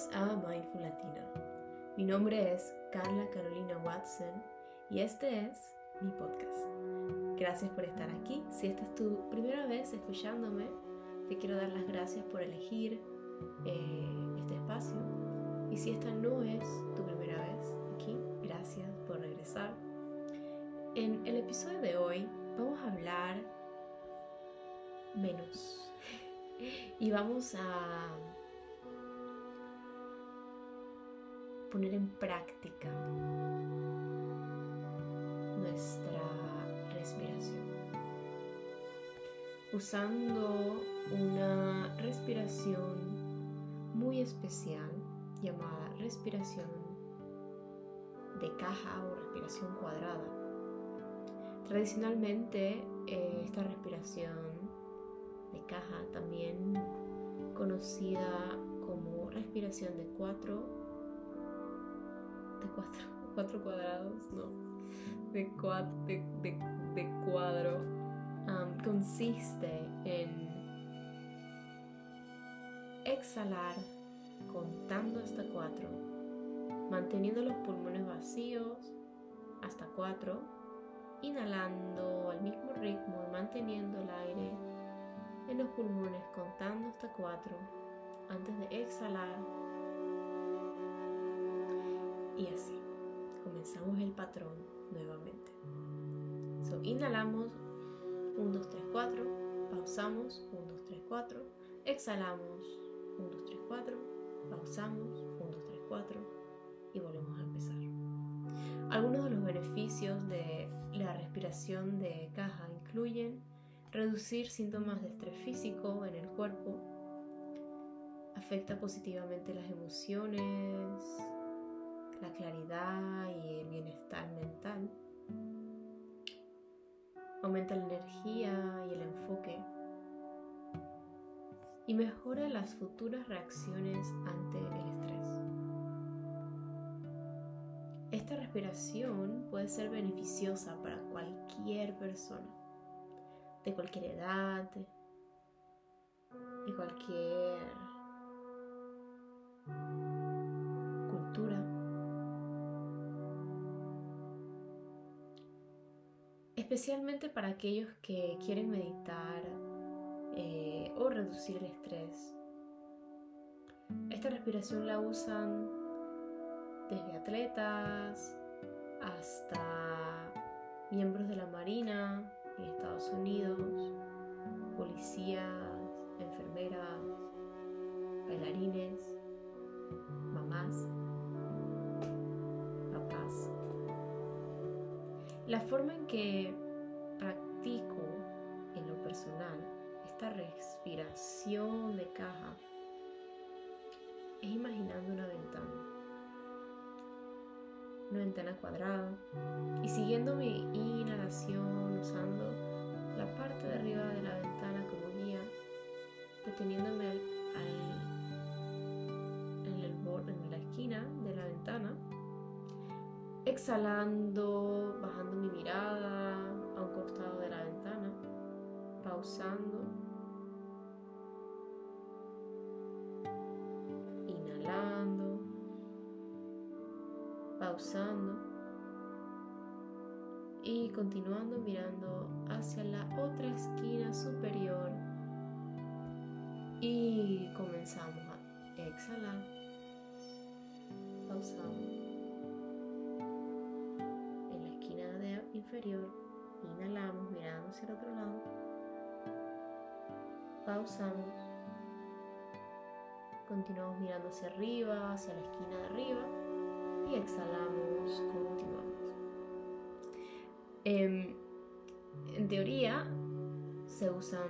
Bienvenidos a Mindful Latina. Mi nombre es Carla Carolina Watson y este es mi podcast. Gracias por estar aquí. Si esta es tu primera vez escuchándome, te quiero dar las gracias por elegir eh, este espacio. Y si esta no es tu primera vez aquí, gracias por regresar. En el episodio de hoy vamos a hablar menos y vamos a poner en práctica nuestra respiración. Usando una respiración muy especial llamada respiración de caja o respiración cuadrada. Tradicionalmente eh, esta respiración de caja, también conocida como respiración de cuatro de cuatro, cuadrados, no, de, cuatro, de, cuadro, consiste en exhalar contando hasta cuatro, manteniendo los pulmones vacíos hasta cuatro, inhalando al mismo ritmo y manteniendo el aire en los pulmones contando hasta cuatro antes de exhalar y así. Comenzamos el patrón nuevamente. So, inhalamos 1, 2, 3, 4. Pausamos 1, 2, 3, 4. Exhalamos 1, 2, 3, 4. Pausamos 1, 2, 3, 4. Y volvemos a empezar. Algunos de los beneficios de la respiración de caja incluyen reducir síntomas de estrés físico en el cuerpo, afecta positivamente las emociones, la claridad y el bienestar mental. Aumenta la energía y el enfoque. Y mejora las futuras reacciones ante el estrés. Esta respiración puede ser beneficiosa para cualquier persona, de cualquier edad, y cualquier especialmente para aquellos que quieren meditar eh, o reducir el estrés. Esta respiración la usan desde atletas hasta miembros de la Marina en Estados Unidos, policías, enfermeras, bailarines, mamás, La forma en que practico en lo personal esta respiración de caja es imaginando una ventana. Una ventana cuadrada y siguiendo mi inhalación usando la parte de arriba de la ventana como guía, deteniéndome en exhalando, bajando mi mirada a un costado de la ventana, pausando, inhalando, pausando. Y continuando mirando hacia la otra esquina superior. Y comenzamos a exhalar, pausamos inferior, inhalamos mirando hacia el otro lado, pausamos, continuamos mirando hacia arriba, hacia la esquina de arriba y exhalamos, continuamos. Em, en teoría se usan,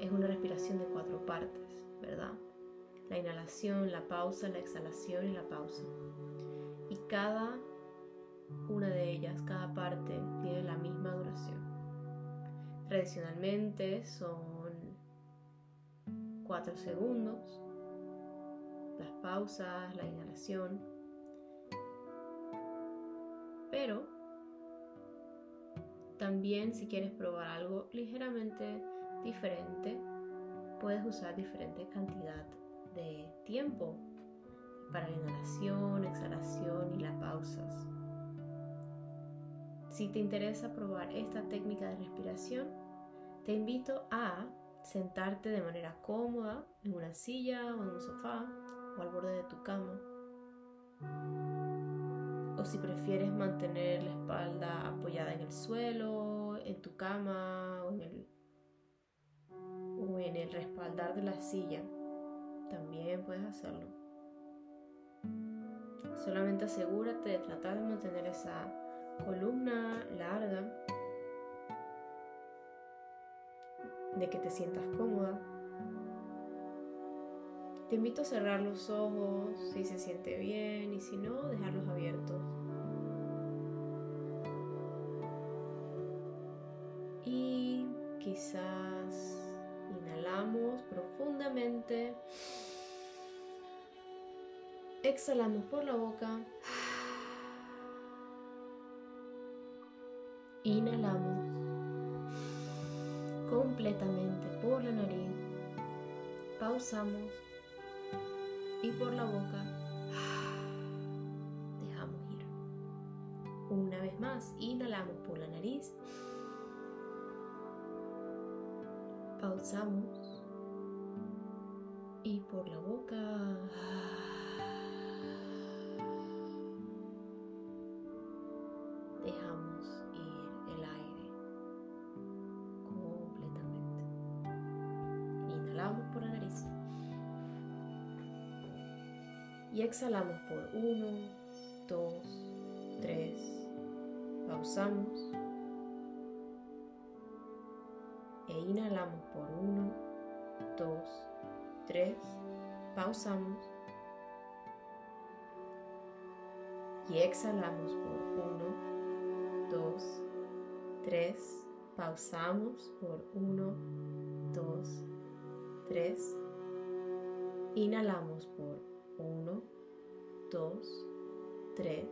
es una respiración de cuatro partes, ¿verdad? La inhalación, la pausa, la exhalación y la pausa. Y cada una de ellas, cada parte, tiene la misma duración. Tradicionalmente son 4 segundos, las pausas, la inhalación. Pero también si quieres probar algo ligeramente diferente, puedes usar diferente cantidad de tiempo para la inhalación, exhalación y las pausas. Si te interesa probar esta técnica de respiración, te invito a sentarte de manera cómoda en una silla o en un sofá o al borde de tu cama. O si prefieres mantener la espalda apoyada en el suelo, en tu cama o en el, o en el respaldar de la silla, también puedes hacerlo. Solamente asegúrate de tratar de mantener esa columna larga, de que te sientas cómoda. Te invito a cerrar los ojos si se siente bien y si no, dejarlos abiertos. Y quizás inhalamos profundamente. Exhalamos por la boca. Inhalamos completamente por la nariz. Pausamos y por la boca dejamos ir. Una vez más, inhalamos por la nariz. Pausamos y por la boca por Y exhalamos por 1, 2, 3. Pausamos. E inhalamos por 1, 2, 3. Pausamos. Y exhalamos por 1, 2, 3. Pausamos por 1, 2, 3. Inhalamos por 1, 2, 3.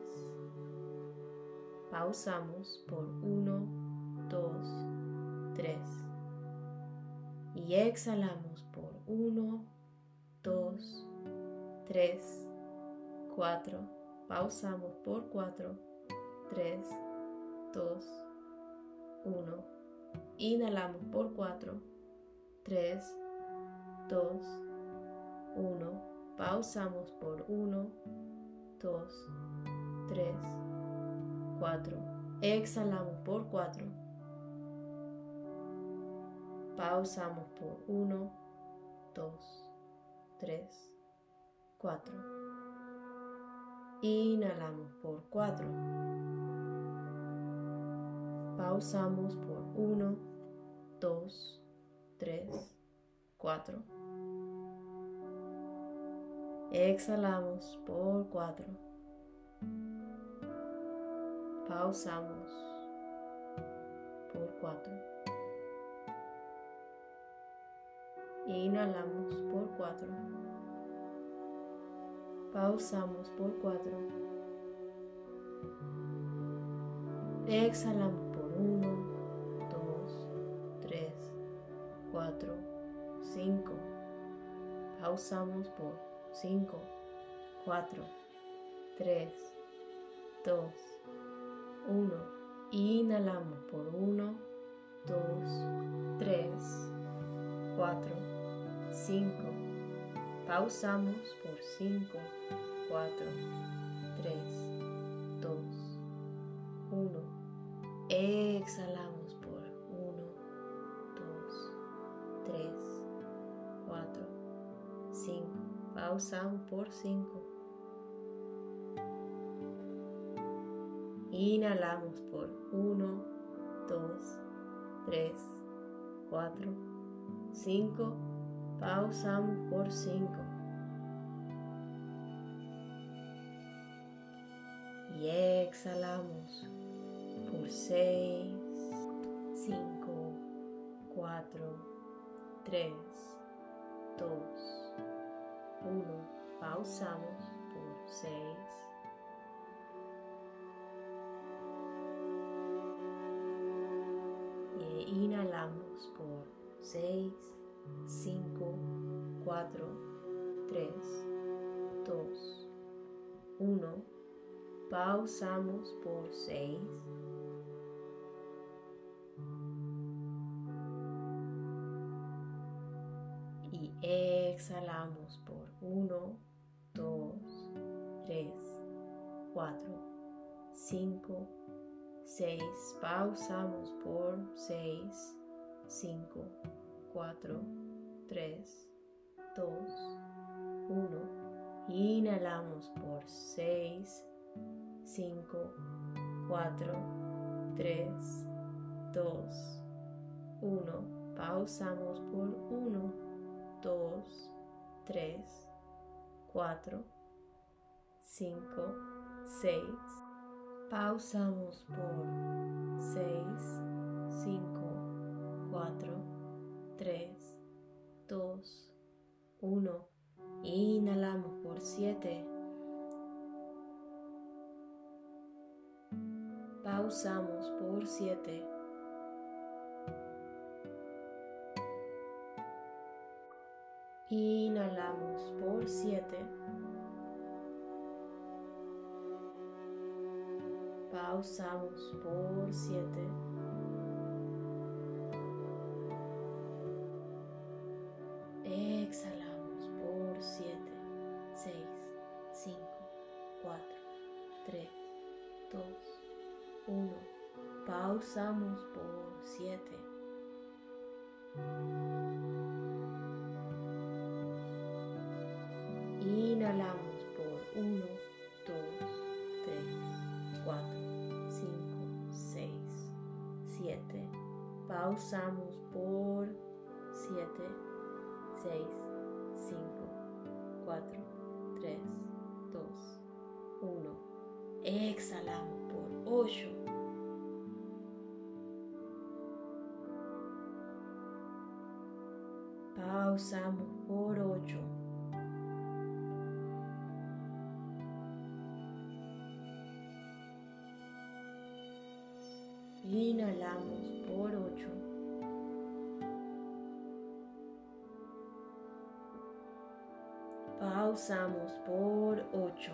Pausamos por 1, 2, 3. Y exhalamos por 1, 2, 3, 4. Pausamos por 4, 3, 2, 1. Inhalamos por 4, 3, 2, 1. Pausamos por 1, 2, 3, 4. Exhalamos por 4. Pausamos por 1, 2, 3, 4. Inhalamos por 4. Pausamos por 1, 2, 3, 4. Exhalamos por 4. Pausamos por 4. Inhalamos por 4. Pausamos por 4. Exhalamos por 1, 2, 3, 4, 5. Pausamos por 5, 4, 3, 2, 1. Inhalamos por 1, 2, 3, 4, 5. Pausamos por 5, 4, 3, 2, 1. Exhalamos 5. Pausamos por 5. Inhalamos por 1, 2, 3, 4, 5. Pausamos por 5. Y exhalamos por 6, 5, 4, 3, 2, 1. Pausamos por 6. Y inhalamos por 6, 5, 4, 3, 2, 1. Pausamos por 6. Y exhalamos 1, 2, 3, 4, 5, 6. Pausamos por 6, 5, 4, 3, 2, 1. Inhalamos por 6, 5, 4, 3, 2, 1. Pausamos por 1, 2, 3, 4, 5, 6. Pausamos por 6, 5, 4, 3, 2, 1. Inhalamos por 7. Pausamos por 7. Inhalamos por 7. Pausamos por 7. Por 1, 2, 3, 4, 5, 6, 7. Pausamos por 7, 6, 5, 4, 3, 2, 1. Exhalamos por 8. Pausamos por 8. Inhalamos por 8. Pausamos por 8.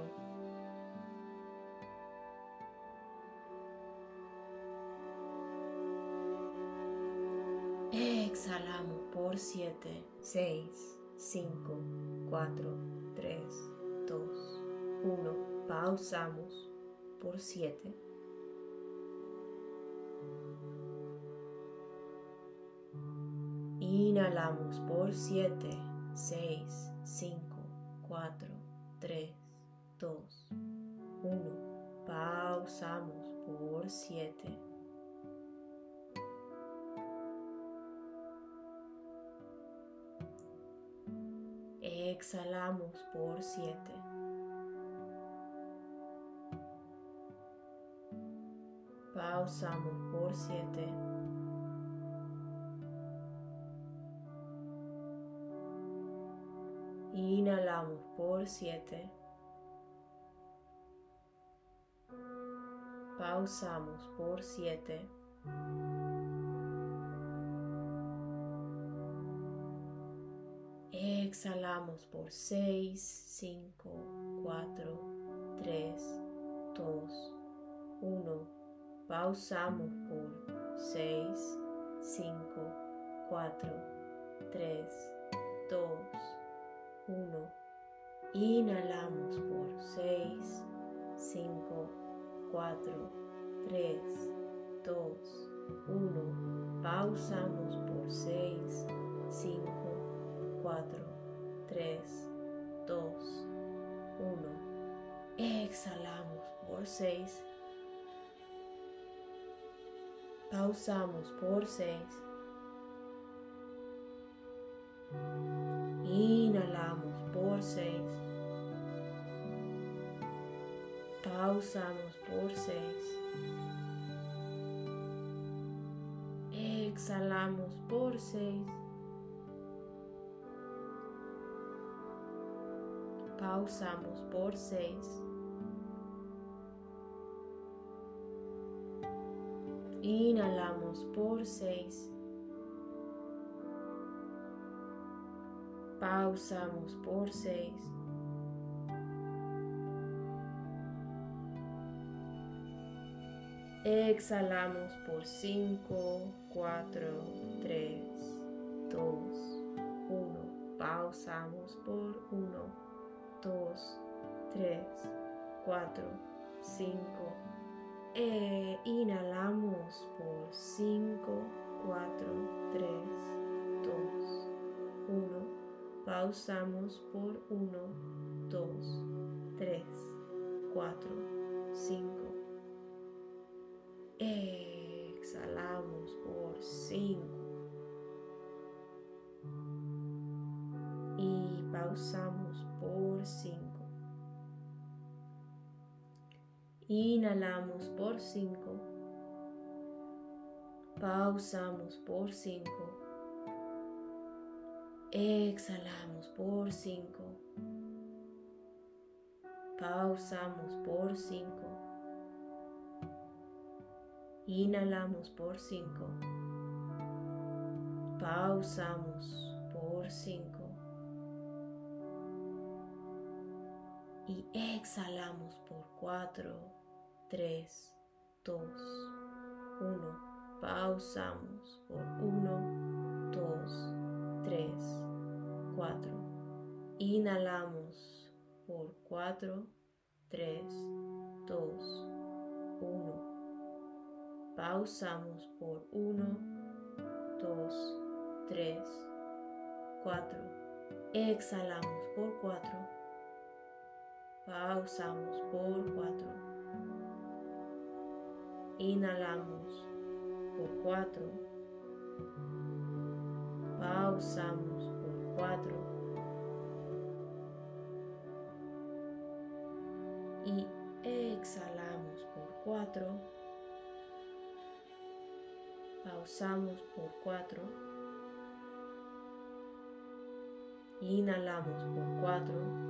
Exhalamos por 7, 6, 5, 4, 3, 2, 1. Pausamos por 7. Inhalamos por 7, 6, 5, 4, 3, 2, 1. Pausamos por 7. Exhalamos por 7. Pausamos por 7. Inhalamos por 7. Pausamos por 7. Exhalamos por 6, 5, 4, 3, 2, 1. Pausamos por 6, 5, 4, 3, 2, 1. Inhalamos por 6, 5, 4, 3, 2, 1. Pausamos por 6, 5, 4, 3, 2, 1. Exhalamos por 6. Pausamos por 6. Por 6. Pausamos por 6. Exhalamos por 6. Pausamos por 6. Inhalamos por 6. Pausamos por seis. Exhalamos por cinco, cuatro, tres, dos, uno. Pausamos por uno, dos, tres, cuatro, cinco. E inhalamos por cinco, cuatro, tres. Pausamos por 1, 2, 3, 4, 5. Exhalamos por 5. Y pausamos por 5. Inhalamos por 5. Pausamos por 5. Exhalamos por 5. Pausamos por 5. Inhalamos por 5. Pausamos por 5. Y exhalamos por 4. 3, 2, 1. Pausamos por 1, 2, 3, 4. Inhalamos por 4, 3, 2, 1. Pausamos por 1, 2, 3, 4. Exhalamos por 4. Pausamos por 4. Inhalamos por cuatro. Pausamos por cuatro. Y exhalamos por cuatro. Pausamos por cuatro. Inhalamos por cuatro.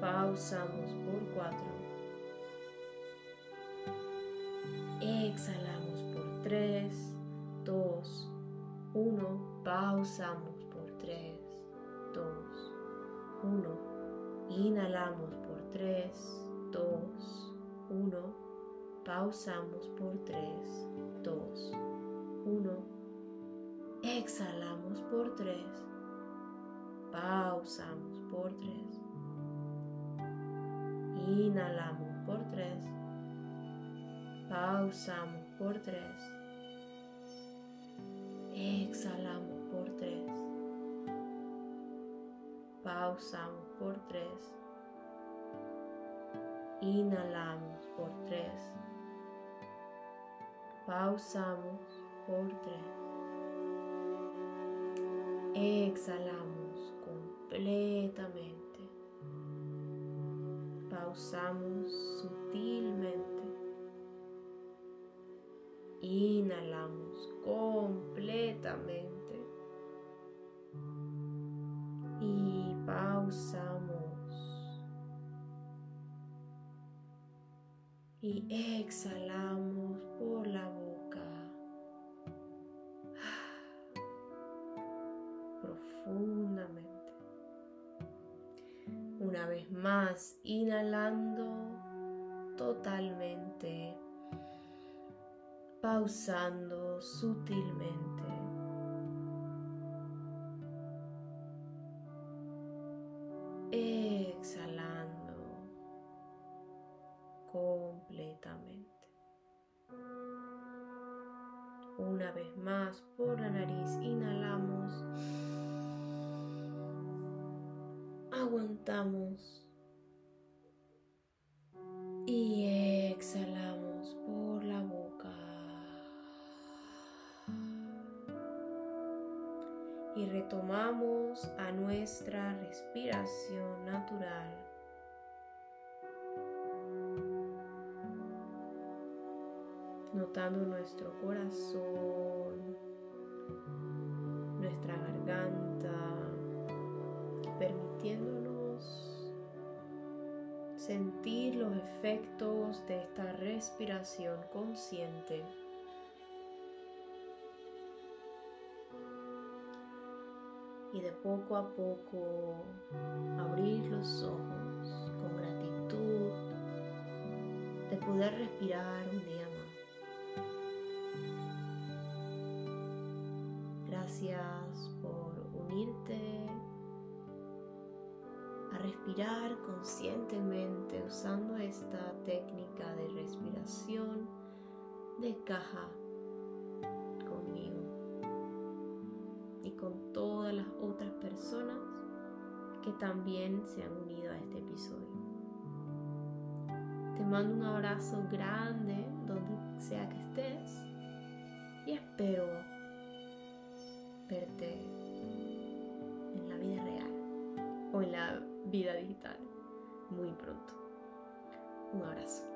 Pausamos por cuatro. Exhalamos por 3, 2, 1. Pausamos por 3, 2, 1. Inhalamos por 3, 2, 1. Pausamos por 3, 2, 1. Exhalamos por 3. Pausamos por 3. Inhalamos por 3 Pausamos por tres. Exhalamos por tres. Pausamos por tres. Inhalamos por tres. Pausamos por tres. Exhalamos completamente. Pausamos sutilmente. Inhalamos completamente. Y pausamos. Y exhalamos por la boca. Profundamente. Una vez más, inhalando totalmente pausando sutilmente. Exhalando completamente. Una vez más por la nariz inhalamos. Aguantamos. Y retomamos a nuestra respiración natural. Notando nuestro corazón, nuestra garganta, permitiéndonos sentir los efectos de esta respiración consciente. Y de poco a poco abrir los ojos con gratitud de poder respirar un día más. Gracias por unirte a respirar conscientemente usando esta técnica de respiración de caja conmigo y con todas las otras personas que también se han unido a este episodio. Te mando un abrazo grande donde sea que estés y espero verte en la vida real o en la vida digital muy pronto. Un abrazo.